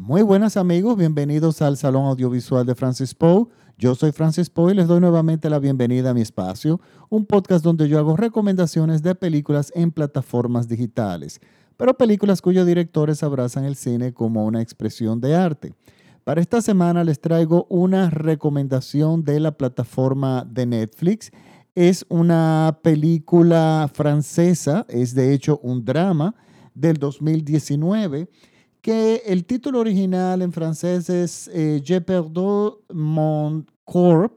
Muy buenas amigos, bienvenidos al Salón Audiovisual de Francis Poe. Yo soy Francis Poe y les doy nuevamente la bienvenida a mi espacio, un podcast donde yo hago recomendaciones de películas en plataformas digitales, pero películas cuyos directores abrazan el cine como una expresión de arte. Para esta semana les traigo una recomendación de la plataforma de Netflix. Es una película francesa, es de hecho un drama del 2019 que el título original en francés es eh, Je perdu mon corps,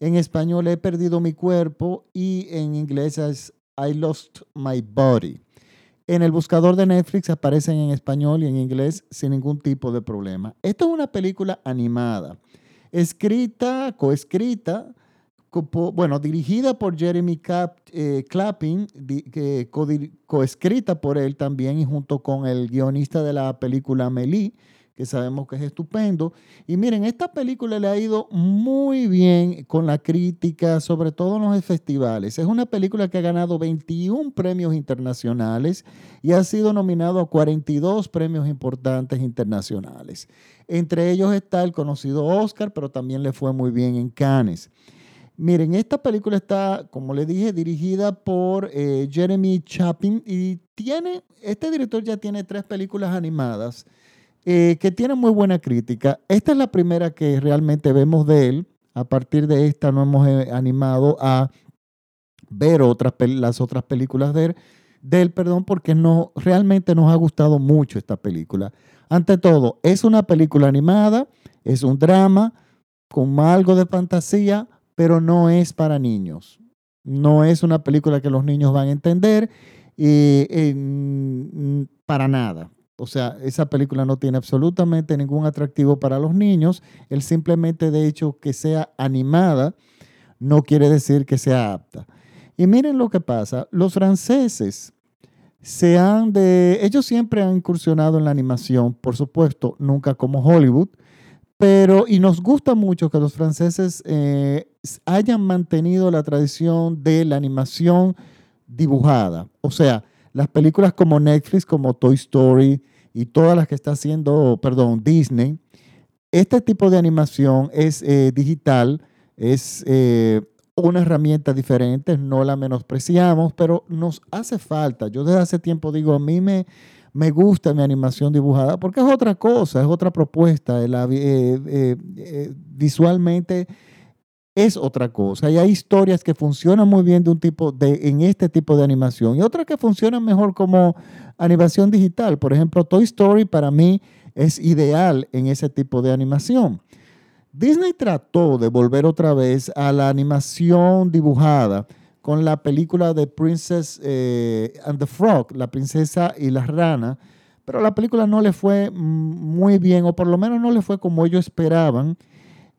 en español He perdido mi cuerpo y en inglés es I lost my body. En el buscador de Netflix aparecen en español y en inglés sin ningún tipo de problema. Esta es una película animada, escrita, coescrita bueno, dirigida por Jeremy eh, Clapping, coescrita por él también y junto con el guionista de la película Amélie, que sabemos que es estupendo. Y miren, esta película le ha ido muy bien con la crítica, sobre todo en los festivales. Es una película que ha ganado 21 premios internacionales y ha sido nominado a 42 premios importantes internacionales. Entre ellos está el conocido Oscar, pero también le fue muy bien en Cannes. Miren, esta película está, como le dije, dirigida por eh, Jeremy Chapin y tiene, este director ya tiene tres películas animadas eh, que tienen muy buena crítica. Esta es la primera que realmente vemos de él. A partir de esta no hemos eh, animado a ver otras, las otras películas de él, de perdón, porque no, realmente nos ha gustado mucho esta película. Ante todo, es una película animada, es un drama con algo de fantasía, pero no es para niños. No es una película que los niños van a entender y, para nada. O sea, esa película no tiene absolutamente ningún atractivo para los niños. El simplemente de hecho que sea animada no quiere decir que sea apta. Y miren lo que pasa. Los franceses se han de... Ellos siempre han incursionado en la animación, por supuesto, nunca como Hollywood, pero, y nos gusta mucho que los franceses eh, hayan mantenido la tradición de la animación dibujada. O sea, las películas como Netflix, como Toy Story y todas las que está haciendo, perdón, Disney, este tipo de animación es eh, digital, es eh, una herramienta diferente, no la menospreciamos, pero nos hace falta. Yo desde hace tiempo digo, a mí me, me gusta mi animación dibujada porque es otra cosa, es otra propuesta. Eh, visualmente es otra cosa. Y hay historias que funcionan muy bien de un tipo de, en este tipo de animación y otras que funcionan mejor como animación digital. Por ejemplo, Toy Story para mí es ideal en ese tipo de animación. Disney trató de volver otra vez a la animación dibujada con la película de Princess eh, and the Frog, la princesa y la rana, pero la película no le fue muy bien, o por lo menos no le fue como ellos esperaban.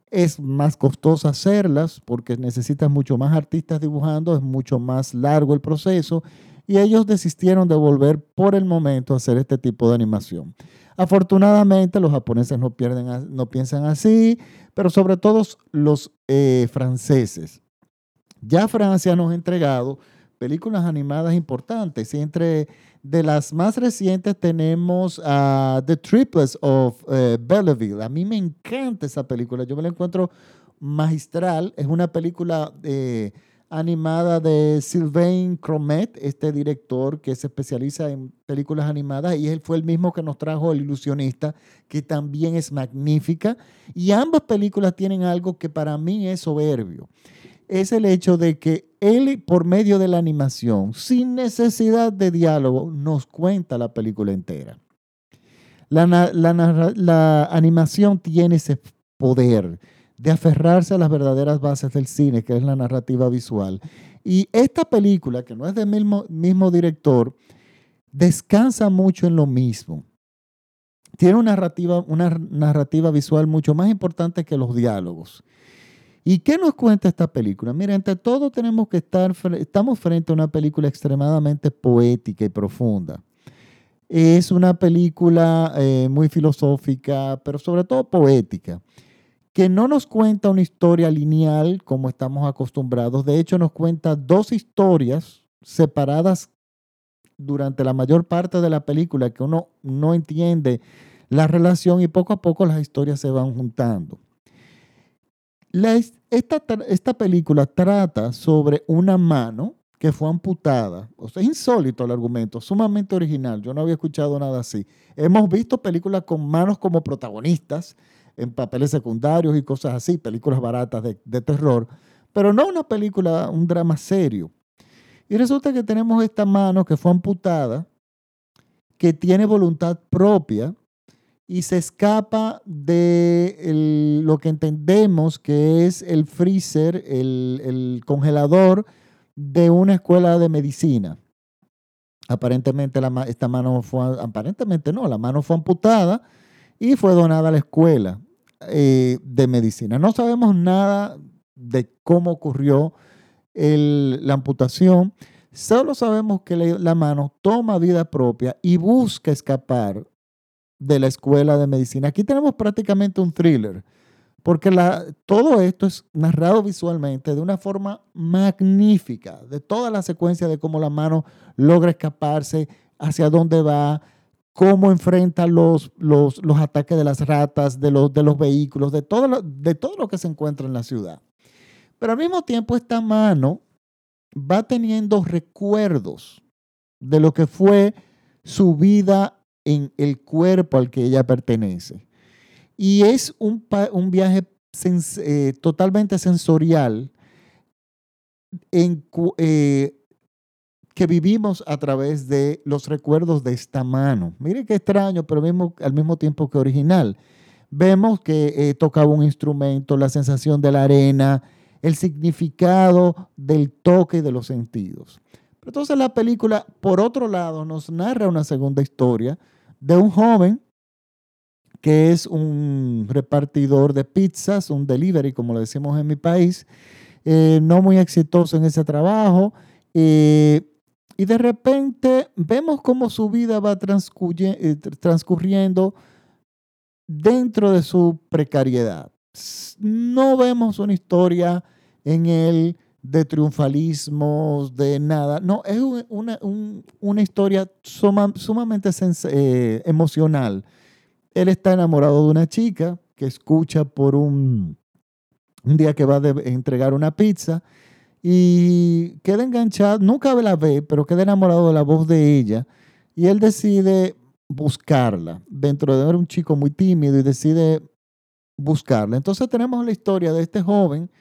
Es más costoso hacerlas porque necesitas mucho más artistas dibujando, es mucho más largo el proceso y ellos desistieron de volver por el momento a hacer este tipo de animación. Afortunadamente los japoneses no, pierden, no piensan así, pero sobre todo los eh, franceses. Ya Francia nos ha entregado películas animadas importantes y entre de las más recientes tenemos a The Triplets of eh, Belleville. A mí me encanta esa película, yo me la encuentro magistral. Es una película eh, animada de Sylvain Cromet, este director que se especializa en películas animadas y él fue el mismo que nos trajo El ilusionista, que también es magnífica. Y ambas películas tienen algo que para mí es soberbio es el hecho de que él, por medio de la animación, sin necesidad de diálogo, nos cuenta la película entera. La, animación tiene ese poder de aferrarse a las verdaderas bases del cine, que es la narrativa visual. Y esta película, que no es del mismo, mismo director, descansa mucho en lo mismo. Tiene una narrativa, una narrativa visual mucho más importante que los diálogos. ¿Y qué nos cuenta esta película? Mira, entre todo tenemos que estar, estamos frente a una película extremadamente poética y profunda. Es una película eh, muy filosófica, pero sobre todo poética, que no nos cuenta una historia lineal como estamos acostumbrados. De hecho, nos cuenta dos historias separadas durante la mayor parte de la película que uno no entiende la relación y poco a poco las historias se van juntando. Esta, esta película trata sobre una mano que fue amputada. O sea, es insólito el argumento, sumamente original. Yo no había escuchado nada así. Hemos visto películas con manos como protagonistas en papeles secundarios y cosas así, películas baratas de, de terror, pero no una película, un drama serio. Y resulta que tenemos esta mano que fue amputada, que tiene voluntad propia y se escapa de lo que entendemos que es el freezer, el, el congelador de una escuela de medicina. Aparentemente esta mano fue, aparentemente no, la mano fue amputada y fue donada a la escuela eh, de medicina. No sabemos nada de cómo ocurrió la amputación, solo sabemos que la mano toma vida propia y busca escapar de la escuela de medicina. Aquí tenemos prácticamente un thriller porque todo esto es narrado visualmente de una forma magnífica, de toda la secuencia de cómo la mano logra escaparse, hacia dónde va, cómo enfrenta los, los, ataques de las ratas, de los, de los vehículos, de todo, lo, de todo lo que se encuentra en la ciudad. Pero al mismo tiempo esta mano va teniendo recuerdos de lo que fue su vida en el cuerpo al que ella pertenece. Y es un, un viaje eh, totalmente sensorial en, eh, que vivimos a través de los recuerdos de esta mano. Mire qué extraño, pero mismo, al mismo tiempo que original. Vemos que eh, tocaba un instrumento, la sensación de la arena, el significado del toque de los sentidos. Pero entonces la película, por otro lado, nos narra una segunda historia de un joven que es un repartidor de pizzas, un delivery, como lo decimos en mi país, eh, no muy exitoso en ese trabajo. Eh, y de repente vemos cómo su vida va eh, transcurriendo dentro de su precariedad. No vemos una historia en él de triunfalismos, de nada. No, es una, historia sumamente emocional él está enamorado de una chica que escucha por un, un día que va a entregar una pizza y queda enganchado, nunca la ve, pero queda enamorado de la voz de ella y él decide buscarla dentro de un chico muy tímido y decide buscarla. Entonces tenemos la historia de este joven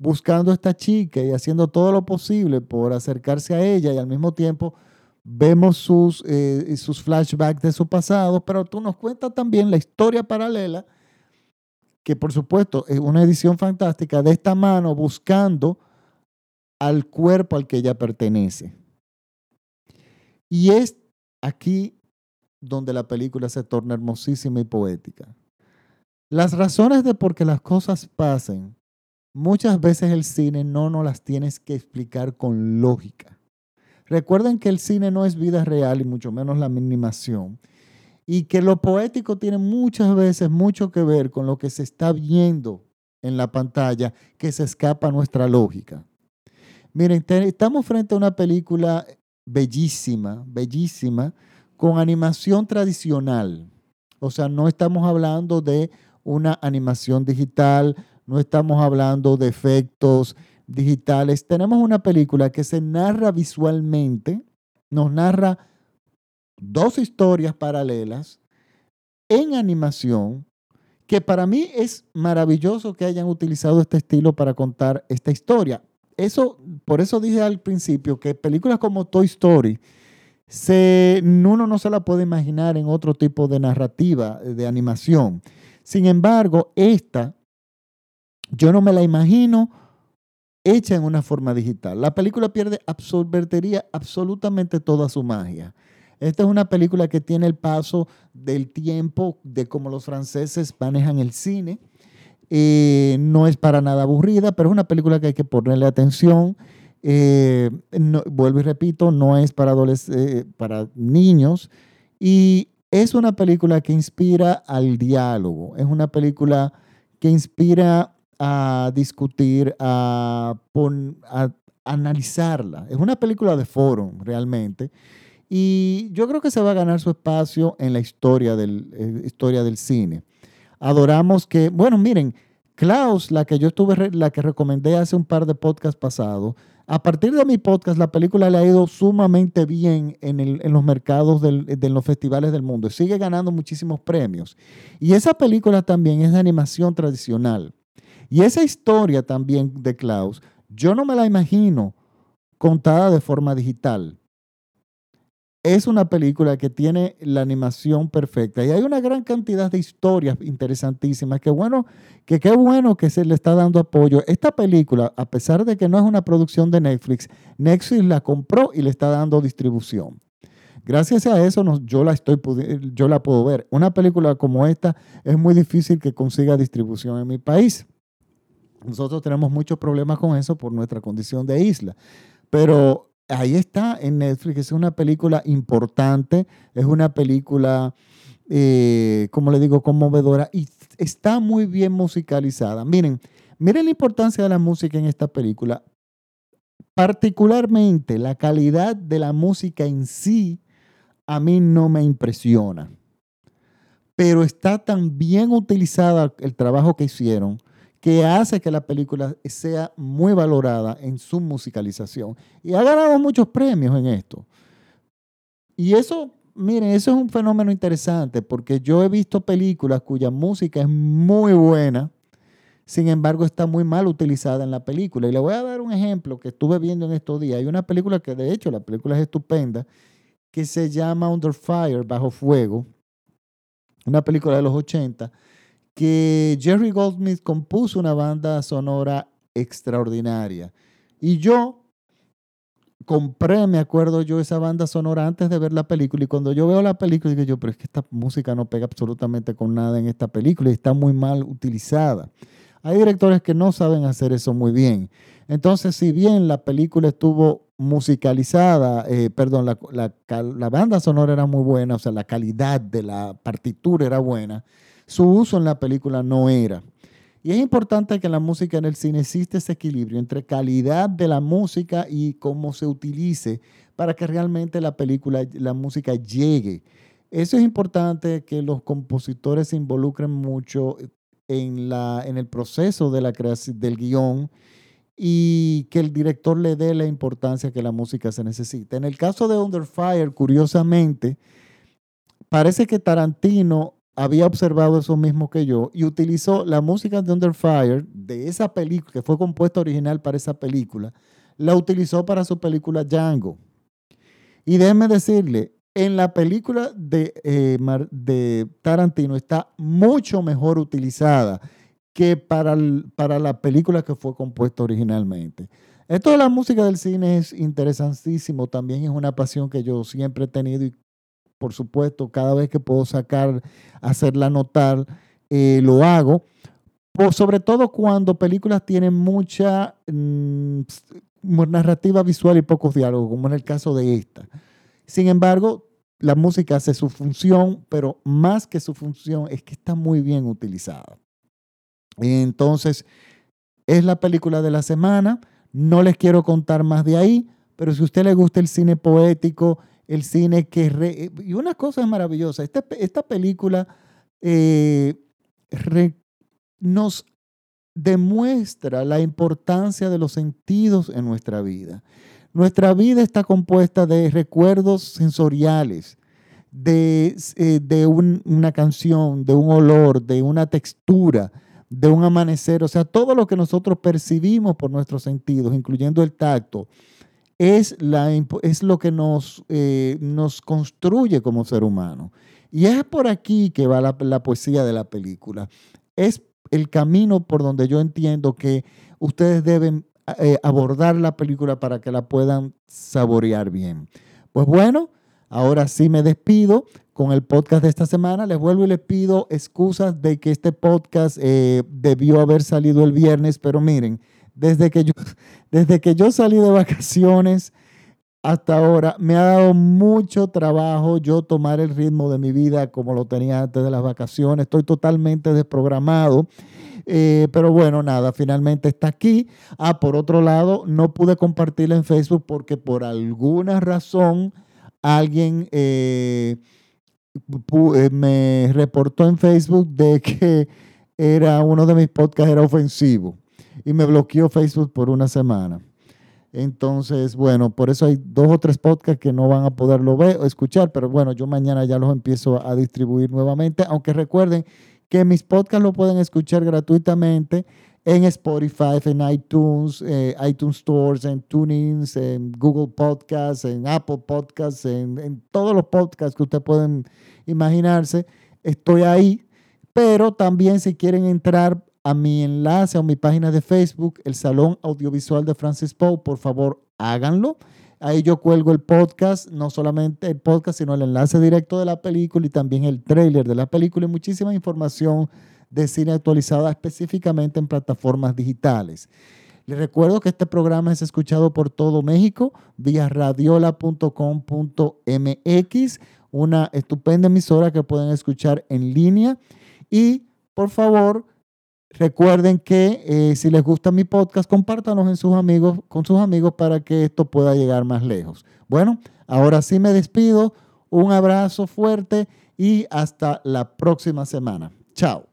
buscando a esta chica y haciendo todo lo posible por acercarse a ella y al mismo tiempo vemos sus, eh, sus flashbacks de su pasado, pero tú nos cuentas también la historia paralela, que por supuesto es una edición fantástica de esta mano buscando al cuerpo al que ella pertenece. Y es aquí donde la película se torna hermosísima y poética. Las razones de por qué las cosas pasen, muchas veces el cine no nos las tienes que explicar con lógica. Recuerden que el cine no es vida real y mucho menos la animación. Y que lo poético tiene muchas veces mucho que ver con lo que se está viendo en la pantalla que se escapa a nuestra lógica. Miren, estamos frente a una película bellísima, bellísima, con animación tradicional. O sea, no estamos hablando de una animación digital, no estamos hablando de efectos digitales, tenemos una película que se narra visualmente, nos narra dos historias paralelas en animación, que para mí es maravilloso que hayan utilizado este estilo para contar esta historia. Eso, por eso dije al principio que películas como Toy Story, se, uno no se la puede imaginar en otro tipo de narrativa, de animación. Sin embargo, esta, yo no me la imagino hecha en una forma digital. La película pierde, absorbería absolutamente toda su magia. Esta es una película que tiene el paso del tiempo de cómo los franceses manejan el cine. Eh, no es para nada aburrida, pero es una película que hay que ponerle atención. Eh, vuelvo y repito, no es para, eh, para niños. Y es una película que inspira al diálogo. Es una película que inspira a discutir, a, analizarla. Es una película de foro, realmente. Y yo creo que se va a ganar su espacio en la historia del, eh, historia del cine. Adoramos que, bueno, miren, Klaus, la que yo estuve, la que recomendé hace un par de podcasts pasados, a partir de mi podcast, la película le ha ido sumamente bien en, los mercados de los festivales del mundo. Sigue ganando muchísimos premios. Y esa película también es de animación tradicional. Y esa historia también de Klaus, yo no me la imagino contada de forma digital es una película que tiene la animación perfecta y hay una gran cantidad de historias interesantísimas. Qué bueno, que qué bueno que se le está dando apoyo. Esta película, a pesar de que no es una producción de Netflix, Netflix la compró y le está dando distribución. Gracias a eso yo, la estoy, yo la puedo ver. Una película como esta es muy difícil que consiga distribución en mi país. Nosotros tenemos muchos problemas con eso por nuestra condición de isla. Pero ahí está en Netflix, es una película importante, es una película, eh, como le digo, conmovedora y está muy bien musicalizada. Miren, miren la importancia de la música en esta película. Particularmente la calidad de la música en sí a mí no me impresiona. Pero está tan bien utilizada el trabajo que hicieron que hace que la película sea muy valorada en su musicalización. Y ha ganado muchos premios en esto. Y eso, miren, eso es un fenómeno interesante porque yo he visto películas cuya música es muy buena, sin embargo está muy mal utilizada en la película. Y le voy a dar un ejemplo que estuve viendo en estos días. Hay una película que de hecho la película es estupenda, que se llama Under Fire, Bajo Fuego, una película de los 80 que Jerry Goldsmith compuso una banda sonora extraordinaria. Y yo compré, me acuerdo yo, esa banda sonora antes de ver la película. Y cuando yo veo la película, digo yo, pero es que esta música no pega absolutamente con nada en esta película y está muy mal utilizada. Hay directores que no saben hacer eso muy bien. Entonces, si bien la película estuvo musicalizada, eh, perdón, la, la banda sonora era muy buena, o sea, la calidad de la partitura era buena, su uso en la película no era. Y es importante que en la música en el cine existe ese equilibrio entre calidad de la música y cómo se utilice para que realmente la película, la música llegue. Eso es importante que los compositores se involucren mucho en, la, en el proceso de la creación del guion y que el director le dé la importancia que la música se necesita. En el caso de Under Fire, curiosamente, parece que Tarantino había observado eso mismo que yo y utilizó la música de Under Fire de esa película, que fue compuesta original para esa película, la utilizó para su película Django. Y déjeme decirle, en la película de, eh, de Tarantino está mucho mejor utilizada que para, para la película que fue compuesta originalmente. Esto de la música del cine es interesantísimo, también es una pasión que yo siempre he tenido y por supuesto, cada vez que puedo sacar, hacerla notar, eh, lo hago. sobre todo cuando películas tienen mucha mm, narrativa visual y pocos diálogos, como en el caso de esta. Sin embargo, la música hace su función, pero más que su función es que está muy bien utilizada. Entonces, es la película de la semana. No les quiero contar más de ahí, pero si a usted le gusta el cine poético, el cine que... Y una cosa es maravillosa, esta, esta película eh, nos demuestra la importancia de los sentidos en nuestra vida. Nuestra vida está compuesta de recuerdos sensoriales, de, eh, de una canción, de un olor, de una textura, de un amanecer, o sea, todo lo que nosotros percibimos por nuestros sentidos, incluyendo el tacto, es, lo que nos, eh, nos construye como ser humano. Y es por aquí que va la, poesía de la película. Es el camino por donde yo entiendo que ustedes deben eh, abordar la película para que la puedan saborear bien. Pues bueno, ahora sí me despido con el podcast de esta semana. Les vuelvo y les pido excusas de que este podcast eh, debió haber salido el viernes, pero miren, desde que yo, desde que yo salí de vacaciones hasta ahora, me ha dado mucho trabajo yo tomar el ritmo de mi vida como lo tenía antes de las vacaciones. Estoy totalmente desprogramado. Eh, pero bueno, nada, finalmente está aquí. Ah, por otro lado, no pude compartirla en Facebook porque por alguna razón alguien eh, eh, me reportó en Facebook de que era uno de mis podcasts era ofensivo y me bloqueó Facebook por una semana. Entonces, bueno, por eso hay dos o tres podcasts que no van a poderlo ver o escuchar, pero bueno, yo mañana ya los empiezo a distribuir nuevamente, aunque recuerden que mis podcasts lo pueden escuchar gratuitamente en Spotify, en iTunes, eh, iTunes Stores, en TuneIn, en Google Podcasts, en Apple Podcasts, en, en todos los podcasts que ustedes pueden imaginarse. Estoy ahí, pero también si quieren entrar a mi enlace a mi página de Facebook, el Salón Audiovisual de Francis Poe, por favor háganlo. Ahí yo cuelgo el podcast, no solamente el podcast, sino el enlace directo de la película y también el trailer de la película y muchísima información de cine actualizada específicamente en plataformas digitales. Les recuerdo que este programa es escuchado por todo México vía radiola.com.mx, una estupenda emisora que pueden escuchar en línea. Y por favor, recuerden que eh, si les gusta mi podcast, compártanos con sus amigos para que esto pueda llegar más lejos. Bueno, ahora sí me despido. Un abrazo fuerte y hasta la próxima semana. Chao.